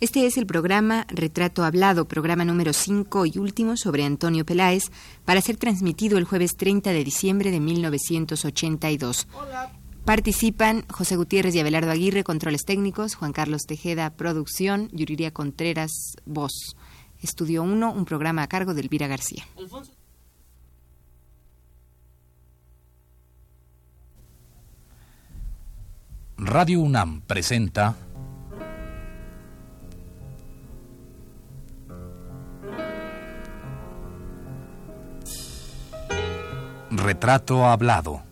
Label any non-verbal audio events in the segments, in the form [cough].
Este es el programa Retrato Hablado, programa número 5 y último sobre Antonio Peláez, para ser transmitido el jueves 30 de diciembre de 1982. Participan José Gutiérrez y Abelardo Aguirre, controles técnicos, Juan Carlos Tejeda, producción, Yuriria Contreras, voz. Estudio 1, un programa a cargo de Elvira García. Radio UNAM presenta Retrato Hablado.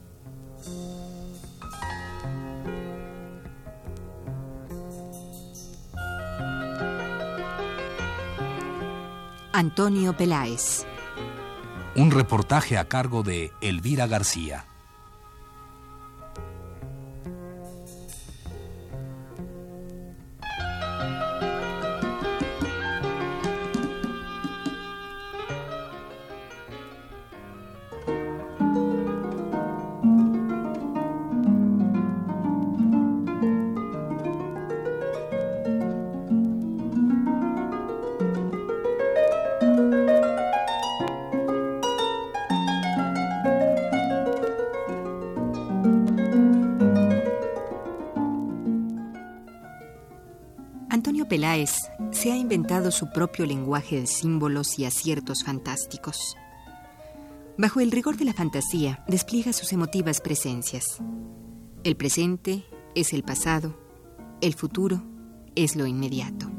Antonio Peláez. Un reportaje a cargo de Elvira García. Se ha inventado su propio lenguaje de símbolos y aciertos fantásticos. Bajo el rigor de la fantasía, despliega sus emotivas presencias. El presente es el pasado, el futuro es lo inmediato.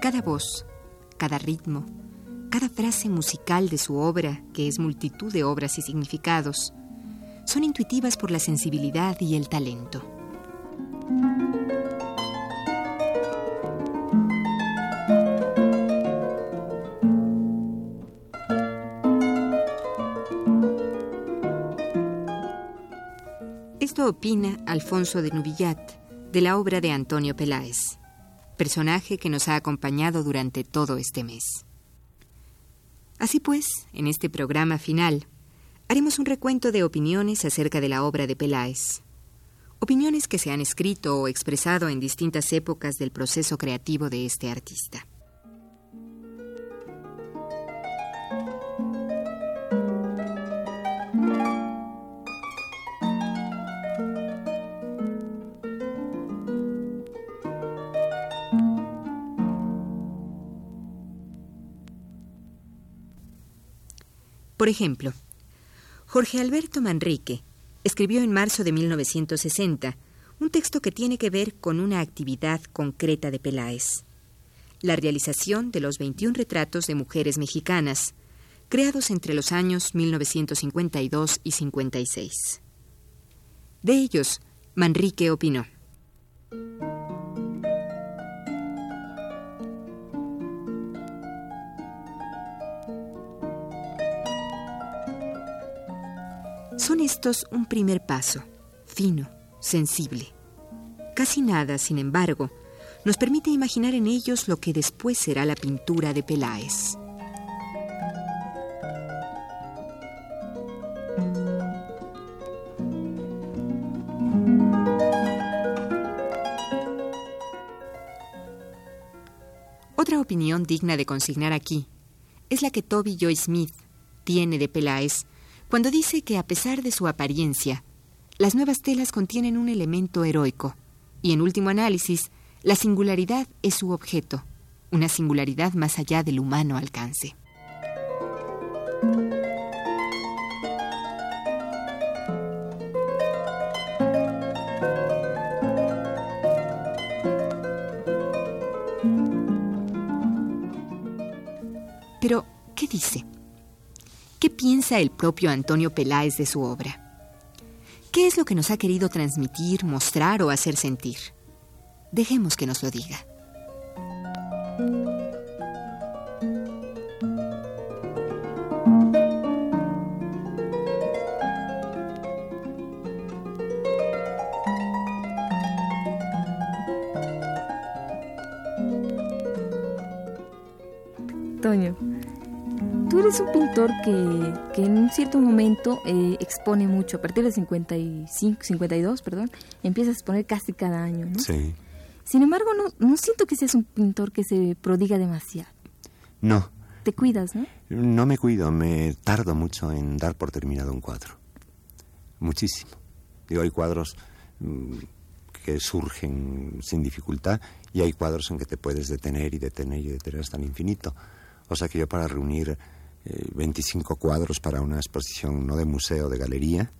Cada voz, cada ritmo, frase musical de su obra, que es multitud de obras y significados, son intuitivas por la sensibilidad y el talento. Esto opina Alfonso de Nubillat de la obra de Antonio Peláez, personaje que nos ha acompañado durante todo este mes. Así pues, en este programa final, haremos un recuento de opiniones acerca de la obra de Peláez. Opiniones que se han escrito o expresado en distintas épocas del proceso creativo de este artista. Por ejemplo, Jorge Alberto Manrique escribió en marzo de 1960 un texto que tiene que ver con una actividad concreta de Peláez, la realización de los 21 retratos de mujeres mexicanas, creados entre los años 1952 y 56. De ellos, Manrique opinó. Son estos un primer paso, fino, sensible. Casi nada, sin embargo, nos permite imaginar en ellos lo que después será la pintura de Peláez. Otra opinión digna de consignar aquí es la que Toby Joy Smith tiene de Peláez cuando dice que a pesar de su apariencia, las nuevas telas contienen un elemento heroico, y en último análisis, la singularidad es su objeto, una singularidad más allá del humano alcance. Pero, ¿qué dice? ¿Qué piensa el propio Antonio Peláez de su obra? ¿Qué es lo que nos ha querido transmitir, mostrar o hacer sentir? Dejemos que nos lo diga. Tú eres un pintor que, que en un cierto momento eh, expone mucho. A partir de 55, 52, perdón, empiezas a exponer casi cada año, ¿no? Sí. Sin embargo, no, no siento que seas un pintor que se prodiga demasiado. No, Te cuidas, ¿no? no me cuido, me tardo mucho en dar por terminado un cuadro. Muchísimo. Digo, hay cuadros mm, que surgen sin dificultad y hay cuadros en que te puedes detener y detener y detener hasta el infinito. O sea que yo para reunir eh, 25 cuadros para una exposición no de museo, de galería,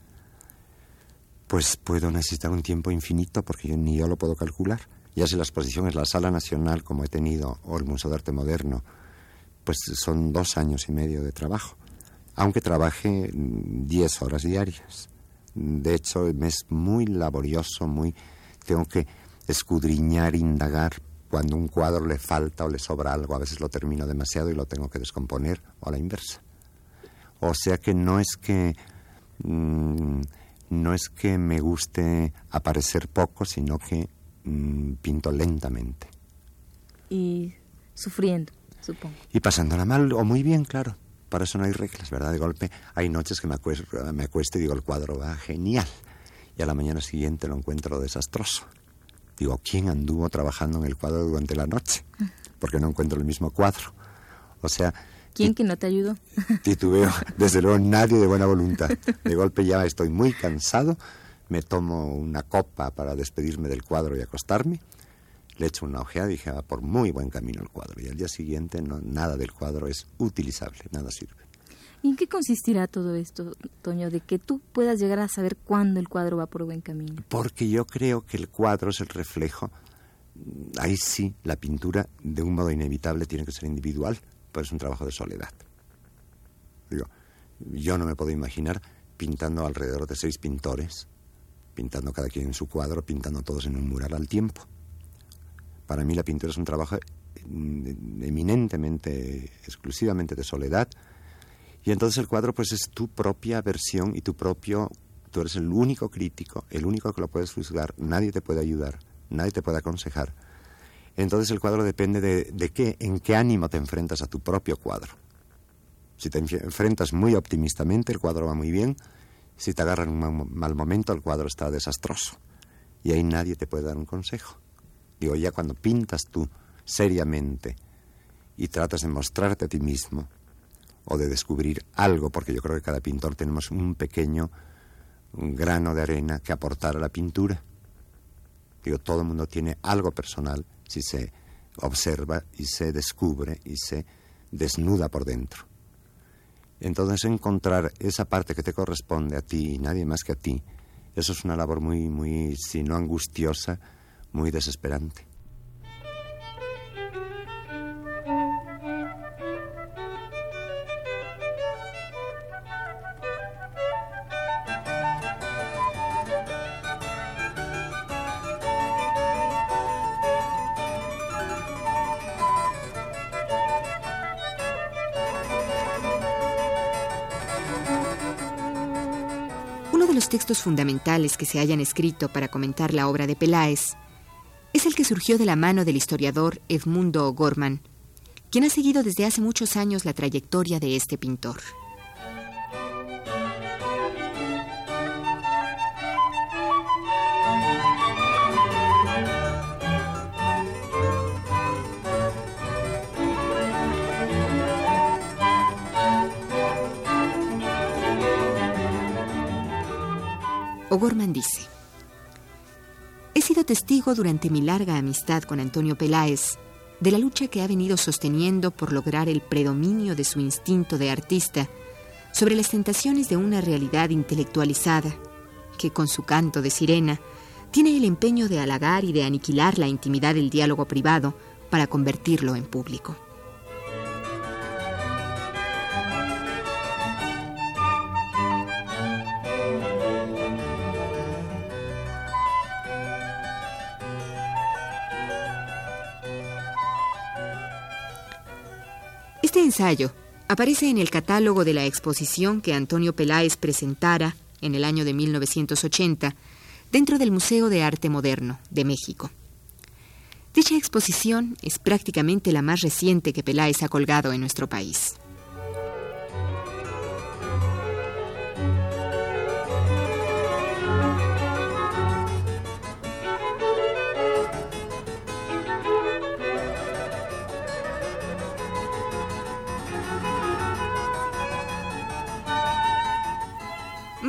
pues puedo necesitar un tiempo infinito porque yo, ni yo lo puedo calcular. Ya si la exposición es la Sala Nacional, como he tenido, o el Museo de Arte Moderno, pues son dos años y medio de trabajo, aunque trabaje mm, 10 horas diarias. De hecho, es muy laborioso, muy tengo que escudriñar, indagar cuando un cuadro le falta o le sobra algo. A veces lo termino demasiado y lo tengo que descomponer o a la inversa. O sea que no es que mm, no es que me guste aparecer poco, sino que mm, pinto lentamente Y sufriendo, supongo. y pasándola mal o muy bien, claro. Para eso no hay reglas, ¿verdad? De golpe hay noches que me acuesto, me acuesto y digo el cuadro va genial y a la mañana siguiente lo encuentro desastroso. Digo, ¿quién anduvo trabajando en el cuadro durante la noche? Porque no encuentro el mismo cuadro. O sea, ¿Quién que no te ayudó? [laughs] titubeo. Desde luego nadie de buena voluntad. De golpe ya estoy muy cansado, me tomo una copa para despedirme del cuadro y acostarme, le echo una ojeada y dije, va por muy buen camino el cuadro. Y al día siguiente no, nada del cuadro es utilizable, nada sirve. ¿Y en qué consistirá todo esto, Toño, de que tú puedas llegar a saber cuándo el cuadro va por buen camino? Porque yo creo que el cuadro es el reflejo, ahí sí, la pintura de un modo inevitable tiene que ser individual, pero es un trabajo de soledad. Yo no me puedo imaginar pintando alrededor de seis pintores, pintando cada quien en su cuadro, pintando todos en un mural al tiempo. Para mí la pintura es un trabajo mm, eminentemente, exclusivamente de soledad, y entonces el cuadro pues es tu propia versión y tu propio, tú eres el único crítico, el único que lo puedes juzgar, nadie te puede ayudar, nadie te puede aconsejar. Entonces el cuadro depende de, de qué, en qué ánimo te enfrentas a tu propio cuadro. Si te enf- enfrentas muy optimistamente, el cuadro va muy bien. Si te agarra en un mal, mal momento, el cuadro está desastroso. Y ahí nadie te puede dar un consejo. Digo, ya cuando pintas tú seriamente y tratas de mostrarte a ti mismo o de descubrir algo, porque yo creo que cada pintor tenemos un pequeño grano de arena que aportar a la pintura. Digo, todo el mundo tiene algo personal si se observa y se descubre y se desnuda por dentro. Entonces encontrar esa parte que te corresponde a ti y nadie más que a ti, eso es una labor muy, muy, si no angustiosa, muy desesperante. Fundamentales que se hayan escrito para comentar la obra de Peláez es el que surgió de la mano del historiador Edmundo O'Gorman, quien ha seguido desde hace muchos años la trayectoria de este pintor. O'Gorman dice, He sido testigo durante mi larga amistad con Antonio Peláez de la lucha que ha venido sosteniendo por lograr el predominio de su instinto de artista sobre las tentaciones de una realidad intelectualizada que con su canto de sirena tiene el empeño de halagar y de aniquilar la intimidad del diálogo privado para convertirlo en público. Este ensayo aparece en el catálogo de la exposición que Antonio Peláez presentara en el año de 1980 dentro del Museo de Arte Moderno de México. Dicha exposición es prácticamente la más reciente que Peláez ha colgado en nuestro país.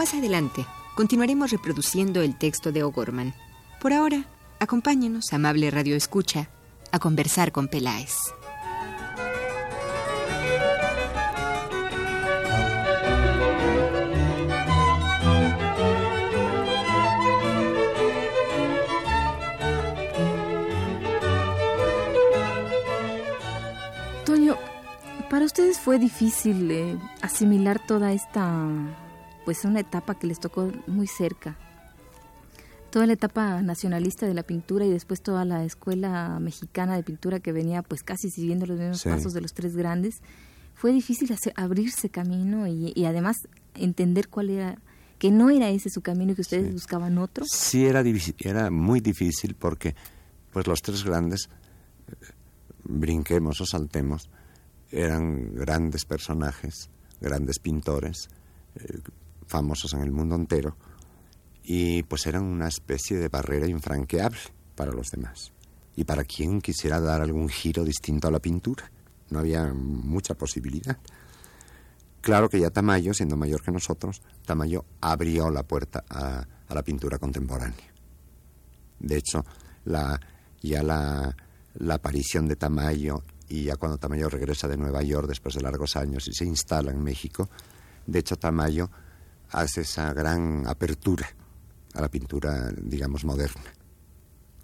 Más adelante, continuaremos reproduciendo el texto de O'Gorman. Por ahora, acompáñenos, amable Radio Escucha, a conversar con Peláez. Toño, para ustedes fue difícil eh, asimilar toda esta, pues una etapa que les tocó muy cerca. Toda la etapa nacionalista de la pintura y después toda la escuela mexicana de pintura que venía pues casi siguiendo los mismos Sí. pasos de los tres grandes. Fue difícil hacer- abrirse camino y, y además entender cuál era, que no era ese su camino y que ustedes Sí. buscaban otro. Sí era, era muy difícil porque pues los tres grandes, eh, brinquemos o saltemos, eran grandes personajes, grandes pintores, eh, famosos en el mundo entero, y pues eran una especie de barrera infranqueable para los demás. Y para quien quisiera dar algún giro distinto a la pintura, no había mucha posibilidad. Claro que ya Tamayo, siendo mayor que nosotros, Tamayo abrió la puerta a, la pintura contemporánea. De hecho, ya la, la aparición de Tamayo y ya cuando Tamayo regresa de Nueva York después de largos años y se instala en México, de hecho Tamayo hace esa gran apertura a la pintura, digamos, moderna.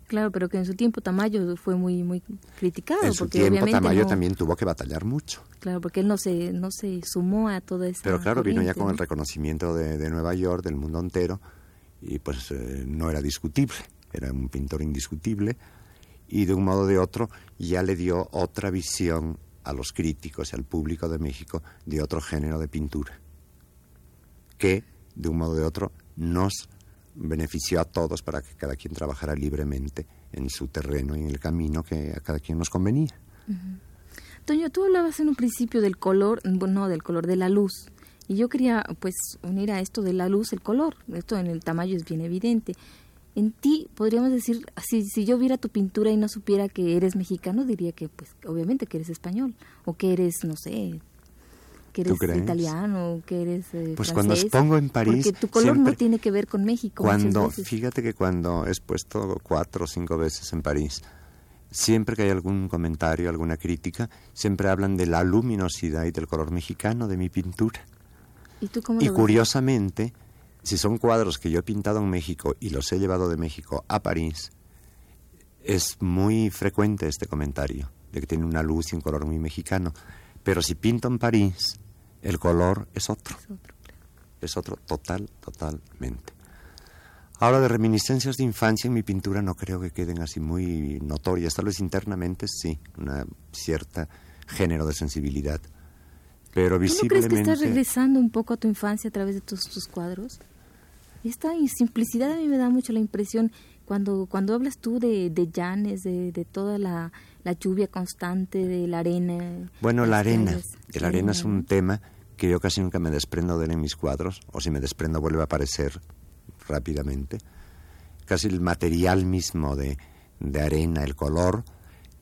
Claro, pero que en su tiempo Tamayo fue muy muy criticado en su porque tiempo obviamente Tamayo no- también tuvo que batallar mucho. Claro, porque él no se no se sumó a toda esa Pero claro, vino ya con el ¿no? reconocimiento de, de Nueva York, del mundo entero, y pues eh, no era discutible, era un pintor indiscutible, y de un modo o de otro ya le dio otra visión a los críticos y al público de México de otro género de pintura, que de un modo o de otro nos benefició a todos para que cada quien trabajara libremente en su terreno y en el camino que a cada quien nos convenía. Toño, tú hablabas en un principio del color, no del color, de la luz. Y yo quería, pues, unir a esto de la luz el color. Esto en el tamaño es bien evidente. En ti, podríamos decir, si, si yo viera tu pintura y no supiera que eres mexicano, diría que, pues, obviamente que eres español. O que eres, no sé, que ¿Tú eres italiano, que eres eh, Pues cuando francés. expongo en París, Porque tu color siempre- no tiene que ver con México. Cuando, fíjate que cuando he expuesto cuatro o cinco veces en París, siempre que hay algún comentario, alguna crítica, siempre hablan de la luminosidad y del color mexicano de mi pintura. ¿Y tú cómo Y lo curiosamente, si son cuadros que yo he pintado en México y los he llevado de México a París, es muy frecuente este comentario, de que tiene una luz y un color muy mexicano. Pero si pinto en París, el color es otro Es otro, claro. es otro total, totalmente. Ahora de reminiscencias de infancia en mi pintura no creo que queden así muy notorias, tal vez internamente sí, una cierta género de sensibilidad, pero ¿Tú no crees que visiblemente estás regresando un poco a tu infancia a través de tus, tus cuadros? Esta simplicidad a mí me da mucho la impresión cuando, cuando hablas tú de, de llanes, de, de toda la, la lluvia constante, de la arena. Bueno, la arena, la arena es un tema que yo casi nunca me desprendo de él en mis cuadros, o si me desprendo vuelve a aparecer rápidamente. Casi el material mismo de, de arena, el color,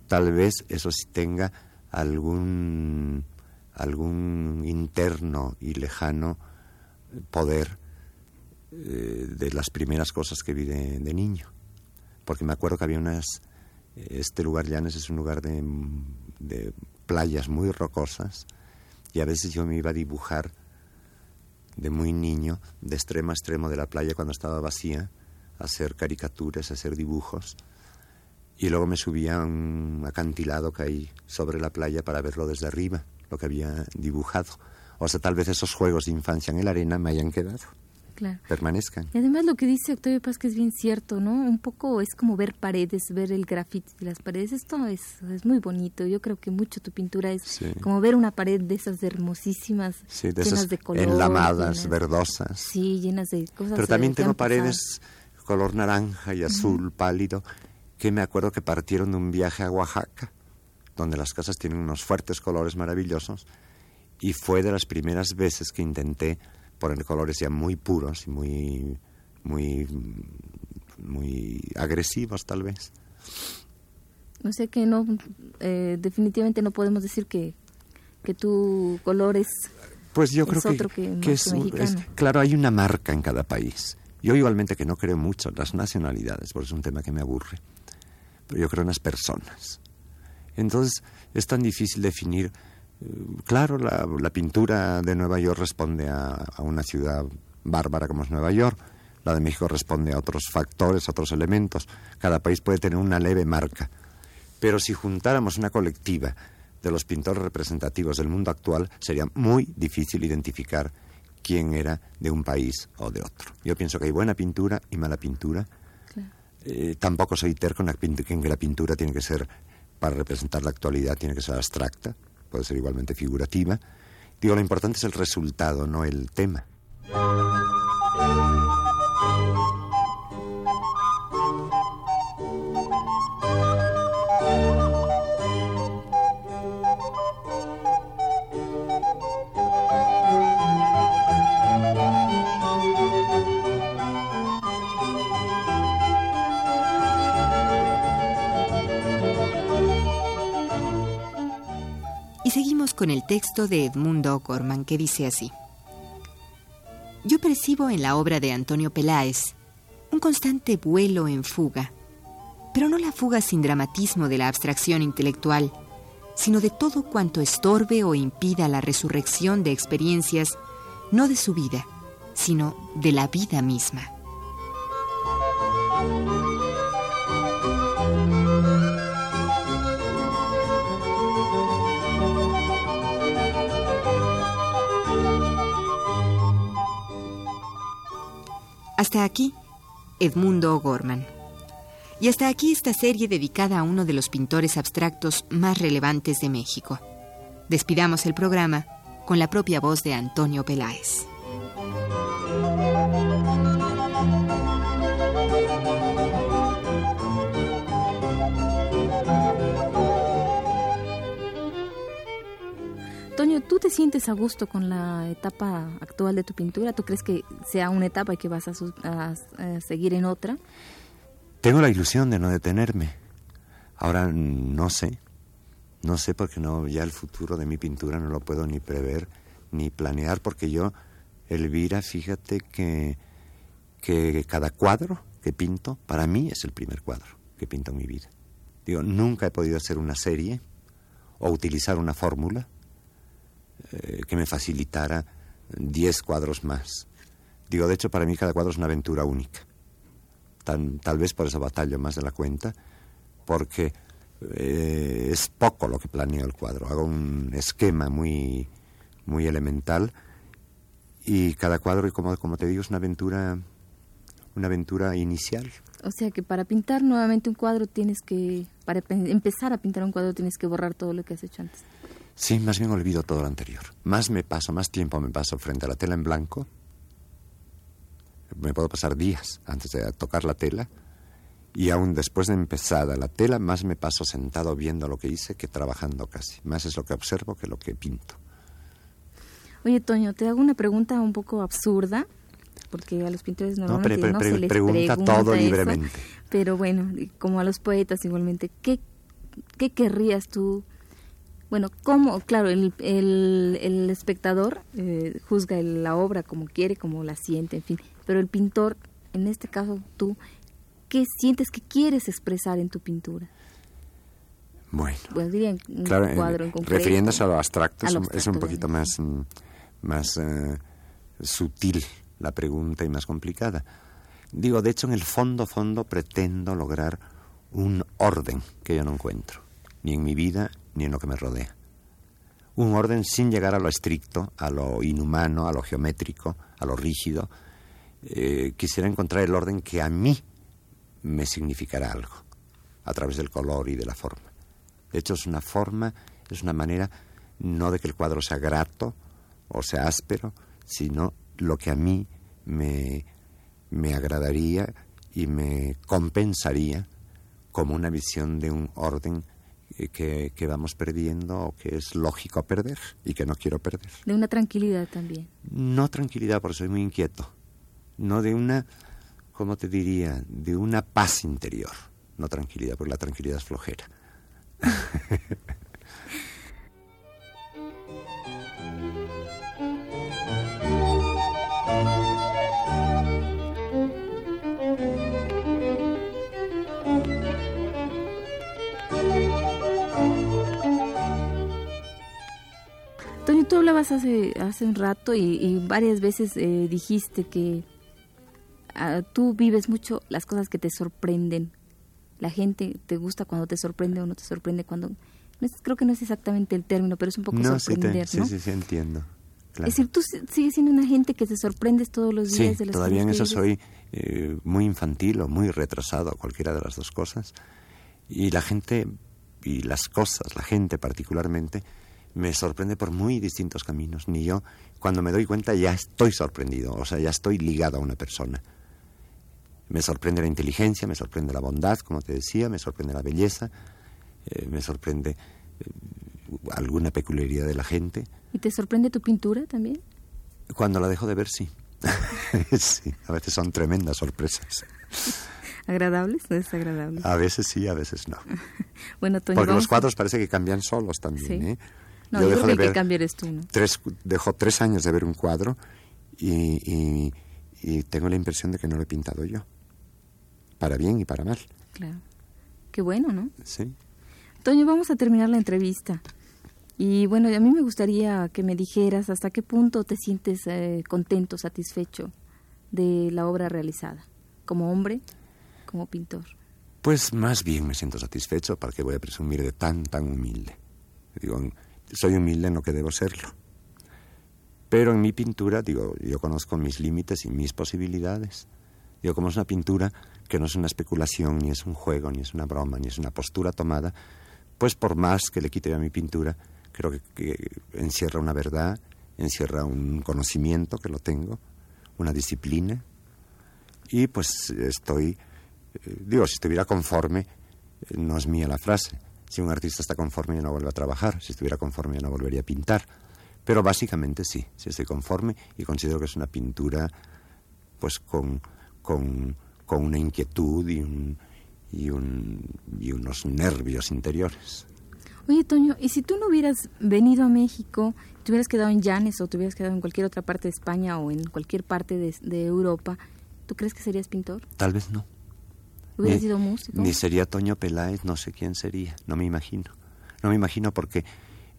tal vez eso sí tenga algún, algún interno y lejano poder eh, de las primeras cosas que vi de, de niño. Porque me acuerdo que había unas... Este lugar, Llanes, es un lugar de, playas muy rocosas y a veces yo me iba a dibujar de muy niño, de extremo a extremo de la playa cuando estaba vacía, a hacer caricaturas, a hacer dibujos. Y luego me subía a un acantilado que hay sobre la playa para verlo desde arriba, lo que había dibujado. O sea, tal vez esos juegos de infancia en la arena me hayan quedado, Claro. permanezcan. Y además lo que dice Octavio Paz que es bien cierto, ¿no? Un poco es como ver paredes, ver el grafiti de las paredes. Esto es, es muy bonito. Yo creo que mucho tu pintura es Sí. como ver una pared de esas hermosísimas, Sí, de llenas esas de color. enlamadas, llenas- verdosas. Sí, llenas de cosas. Pero también tengo pasado. paredes color naranja y azul pálido que me acuerdo que partieron de un viaje a Oaxaca, donde las casas tienen unos fuertes colores maravillosos, y fue de las primeras veces que intenté poner colores ya muy puros y muy, muy, muy agresivos tal vez. O sea que no, eh, definitivamente no podemos decir que, que tu color es Pues yo creo otro que, es, es, claro, hay una marca en cada país. Yo igualmente que no creo mucho en las nacionalidades, porque es un tema que me aburre, pero yo creo en las personas. Entonces es tan difícil definir. Claro, la, la pintura de Nueva York responde a, a una ciudad bárbara como es Nueva York, la de México responde a otros factores, a otros elementos. Cada país puede tener una leve marca. Pero si juntáramos una colectiva de los pintores representativos del mundo actual, sería muy difícil identificar quién era de un país o de otro. Yo pienso que hay buena pintura y mala pintura. Eh, tampoco soy terco en que la pintura tiene que ser, para representar la actualidad, tiene que ser abstracta, puede ser igualmente figurativa. Digo, lo importante es el resultado, no el tema. Con el texto de Edmundo O'Gorman que dice así. Yo percibo en la obra de Antonio Peláez un constante vuelo en fuga, pero no la fuga sin dramatismo de la abstracción intelectual, sino de todo cuanto estorbe o impida la resurrección de experiencias no de su vida, sino de la vida misma. Hasta aquí, Edmundo O'Gorman. Y hasta aquí esta serie dedicada a uno de los pintores abstractos más relevantes de México. Despidamos el programa con la propia voz de Antonio Peláez. ¿Tú te sientes a gusto con la etapa actual de tu pintura? ¿Tú crees que sea una etapa y que vas a, su- seguir en otra? Tengo la ilusión de no detenerme. Ahora no sé. No sé porque no ya el futuro de mi pintura no lo puedo ni prever ni planear porque yo Elvira, fíjate que que cada cuadro que pinto para mí es el primer cuadro que pinto en mi vida. Digo, nunca he podido hacer una serie o utilizar una fórmula eh, que me facilitara 10 cuadros más. Digo, de hecho, para mí cada cuadro es una aventura única. Tan- tal vez por eso batallo más de la cuenta, porque eh, es poco lo que planeo el cuadro. Hago un esquema muy, muy elemental y cada cuadro, como, como te digo, es una aventura, una aventura inicial. O sea que para pintar nuevamente un cuadro tienes que, para pe- empezar a pintar un cuadro tienes que borrar todo lo que has hecho antes. Sí, más bien olvido todo lo anterior. Más me paso, más tiempo me paso frente a la tela en blanco. Me puedo pasar días antes de tocar la tela. Y aún después de empezada la tela, más me paso sentado viendo lo que hice que trabajando casi. Más es lo que observo que lo que pinto. Oye, Toño, te hago una pregunta un poco absurda, porque a los pintores No, normalmente pre- no, pre- se les pregunta pregunta, todo eso, libremente. Pero bueno, como a los poetas igualmente, ¿qué, qué querrías tú? Bueno, ¿cómo? Claro, el, el, el espectador eh, juzga la obra como quiere, como la siente, en fin. Pero el pintor, en este caso tú, ¿qué sientes que quieres expresar en tu pintura? Bueno, Pues diría en un claro, cuadro en concreto. refiriéndose a lo abstracto, A es lo un- es, abstracto, un poquito bueno. más, más eh, sutil la pregunta y más complicada. Digo, de hecho, en el fondo, fondo, pretendo lograr un orden que yo no encuentro, ni en mi vida en lo que me rodea. Un orden sin llegar a lo estricto, a lo inhumano, a lo geométrico, a lo rígido. Eh, quisiera encontrar el orden que a mí me significará algo, a través del color y de la forma. De hecho, es una forma, es una manera no de que el cuadro sea grato o sea áspero, sino lo que a mí me, me agradaría y me compensaría como una visión de un orden que, que vamos perdiendo o que es lógico perder y que no quiero perder. De una tranquilidad también. No tranquilidad, porque soy muy inquieto. No de una, ¿cómo te diría? De una paz interior. No tranquilidad, porque la tranquilidad es flojera. [laughs] hace, hace un rato y, varias veces eh, dijiste que ah, tú vives mucho las cosas que te sorprenden. La gente te gusta cuando te sorprende o no te sorprende cuando... creo que no es exactamente el término, pero es un poco sorprender, sí, ¿no? Sí, sí, entiendo. Es decir, tú sigues siendo una gente que te sorprendes todos los días de las todavía en eso soy eh, muy infantil o muy retrasado, cualquiera de las dos cosas. Y la gente, y las cosas, la gente particularmente, me sorprende por muy distintos caminos. Ni yo, cuando me doy cuenta, ya estoy sorprendido, o sea, ya estoy ligado a una persona. Me sorprende la inteligencia, me sorprende la bondad, como te decía, me sorprende la belleza, eh, me sorprende eh, alguna peculiaridad de la gente. ¿Y te sorprende tu pintura también? Cuando la dejo de ver, sí. [laughs] sí, a veces son tremendas sorpresas. ¿Agradables o desagradables? A veces sí, a veces no. [laughs] bueno, Porque los cuadros parece que cambian solos también, ¿eh? No, yo, dejo de ver que cambiar tú, ¿no? Tres, dejo tres años de ver un cuadro y, y, tengo la impresión de que no lo he pintado yo. Para bien y para mal. Claro. Qué bueno, ¿no? Sí. Toño, vamos a terminar la entrevista. Y bueno, a mí me gustaría que me dijeras hasta qué punto te sientes eh, contento, satisfecho de la obra realizada, como hombre, como pintor. Pues más bien me siento satisfecho, para que voy a presumir de tan, tan humilde. Digo, soy humilde en lo que debo serlo. Pero en mi pintura, digo, yo conozco mis límites y mis posibilidades. Digo, como es una pintura que no es una especulación, ni es un juego, ni es una broma, ni es una postura tomada, pues por más que le quite a mi pintura, creo que, encierra una verdad, encierra un conocimiento que lo tengo, una disciplina, y pues estoy, eh, digo, si estuviera conforme, eh, no es mía la frase, si un artista está conforme, ya no vuelve a trabajar. Si estuviera conforme, ya no volvería a pintar. Pero básicamente sí, sí estoy conforme y considero que es una pintura pues con, con, con una inquietud y, un, y, un, y unos nervios interiores. Oye, Toño, ¿y si tú no hubieras venido a México, te hubieras quedado en Llanes o te hubieras quedado en cualquier otra parte de España o en cualquier parte de, de Europa, ¿tú crees que serías pintor? Tal vez no. ¿Hubiera ni, sido músico? Ni sería Toño Peláez, no sé quién sería, no me imagino. No me imagino porque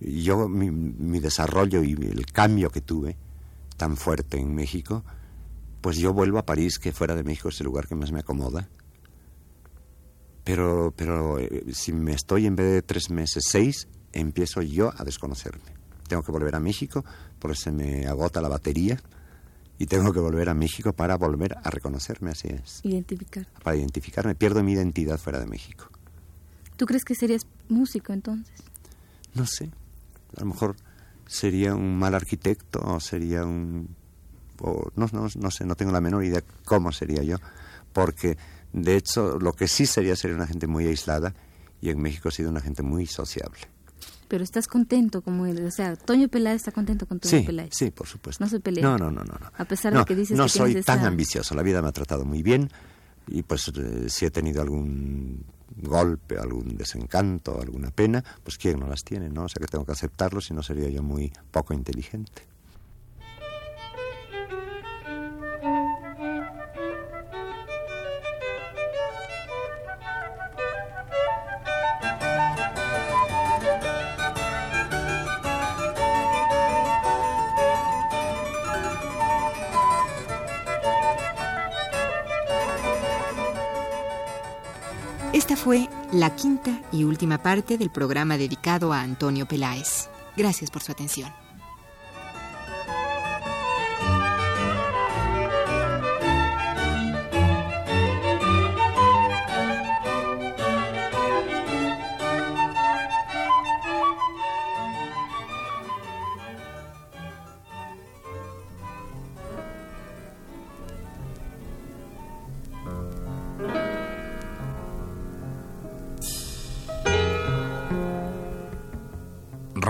yo, mi, mi desarrollo y el cambio que tuve tan fuerte en México, pues yo vuelvo a París, que fuera de México es el lugar que más me acomoda. Pero, pero eh, si me estoy en vez de tres meses, seis, empiezo yo a desconocerme. Tengo que volver a México porque se me agota la batería y tengo que volver a México para volver a reconocerme, así es. Identificar. Para identificarme, pierdo mi identidad fuera de México. ¿Tú crees que serías músico entonces? No sé, a lo mejor sería un mal arquitecto o sería un... no, no, no sé, no tengo la menor idea cómo sería yo, porque de hecho lo que sí sería sería una gente muy aislada y en México he sido una gente muy sociable pero estás contento como él. O sea, Toño Peláez está contento con Toño sí, Peláez. Sí, por supuesto. No se pelea. No, no, no, no. A pesar de que dices no que soy tan ambicioso. La vida me ha tratado muy bien y pues eh, si he tenido algún golpe, algún desencanto, alguna pena, pues quién no las tiene, ¿no? O sea que tengo que aceptarlo, si no sería yo muy poco inteligente. La quinta y última parte del programa dedicado a Antonio Peláez. Gracias por su atención.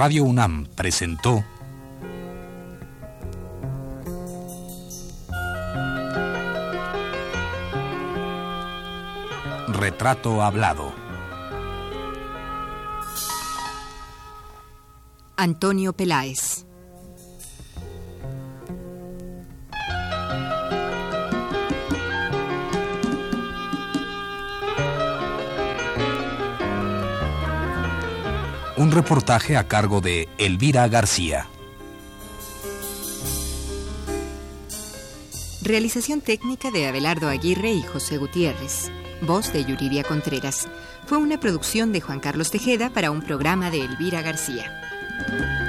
Radio UNAM presentó Retrato Hablado. Antonio Peláez. un reportaje a cargo de Elvira García. Realización técnica de Abelardo Aguirre y José Gutiérrez. Voz de Yuridia Contreras. Fue una producción de Juan Carlos Tejeda para un programa de Elvira García.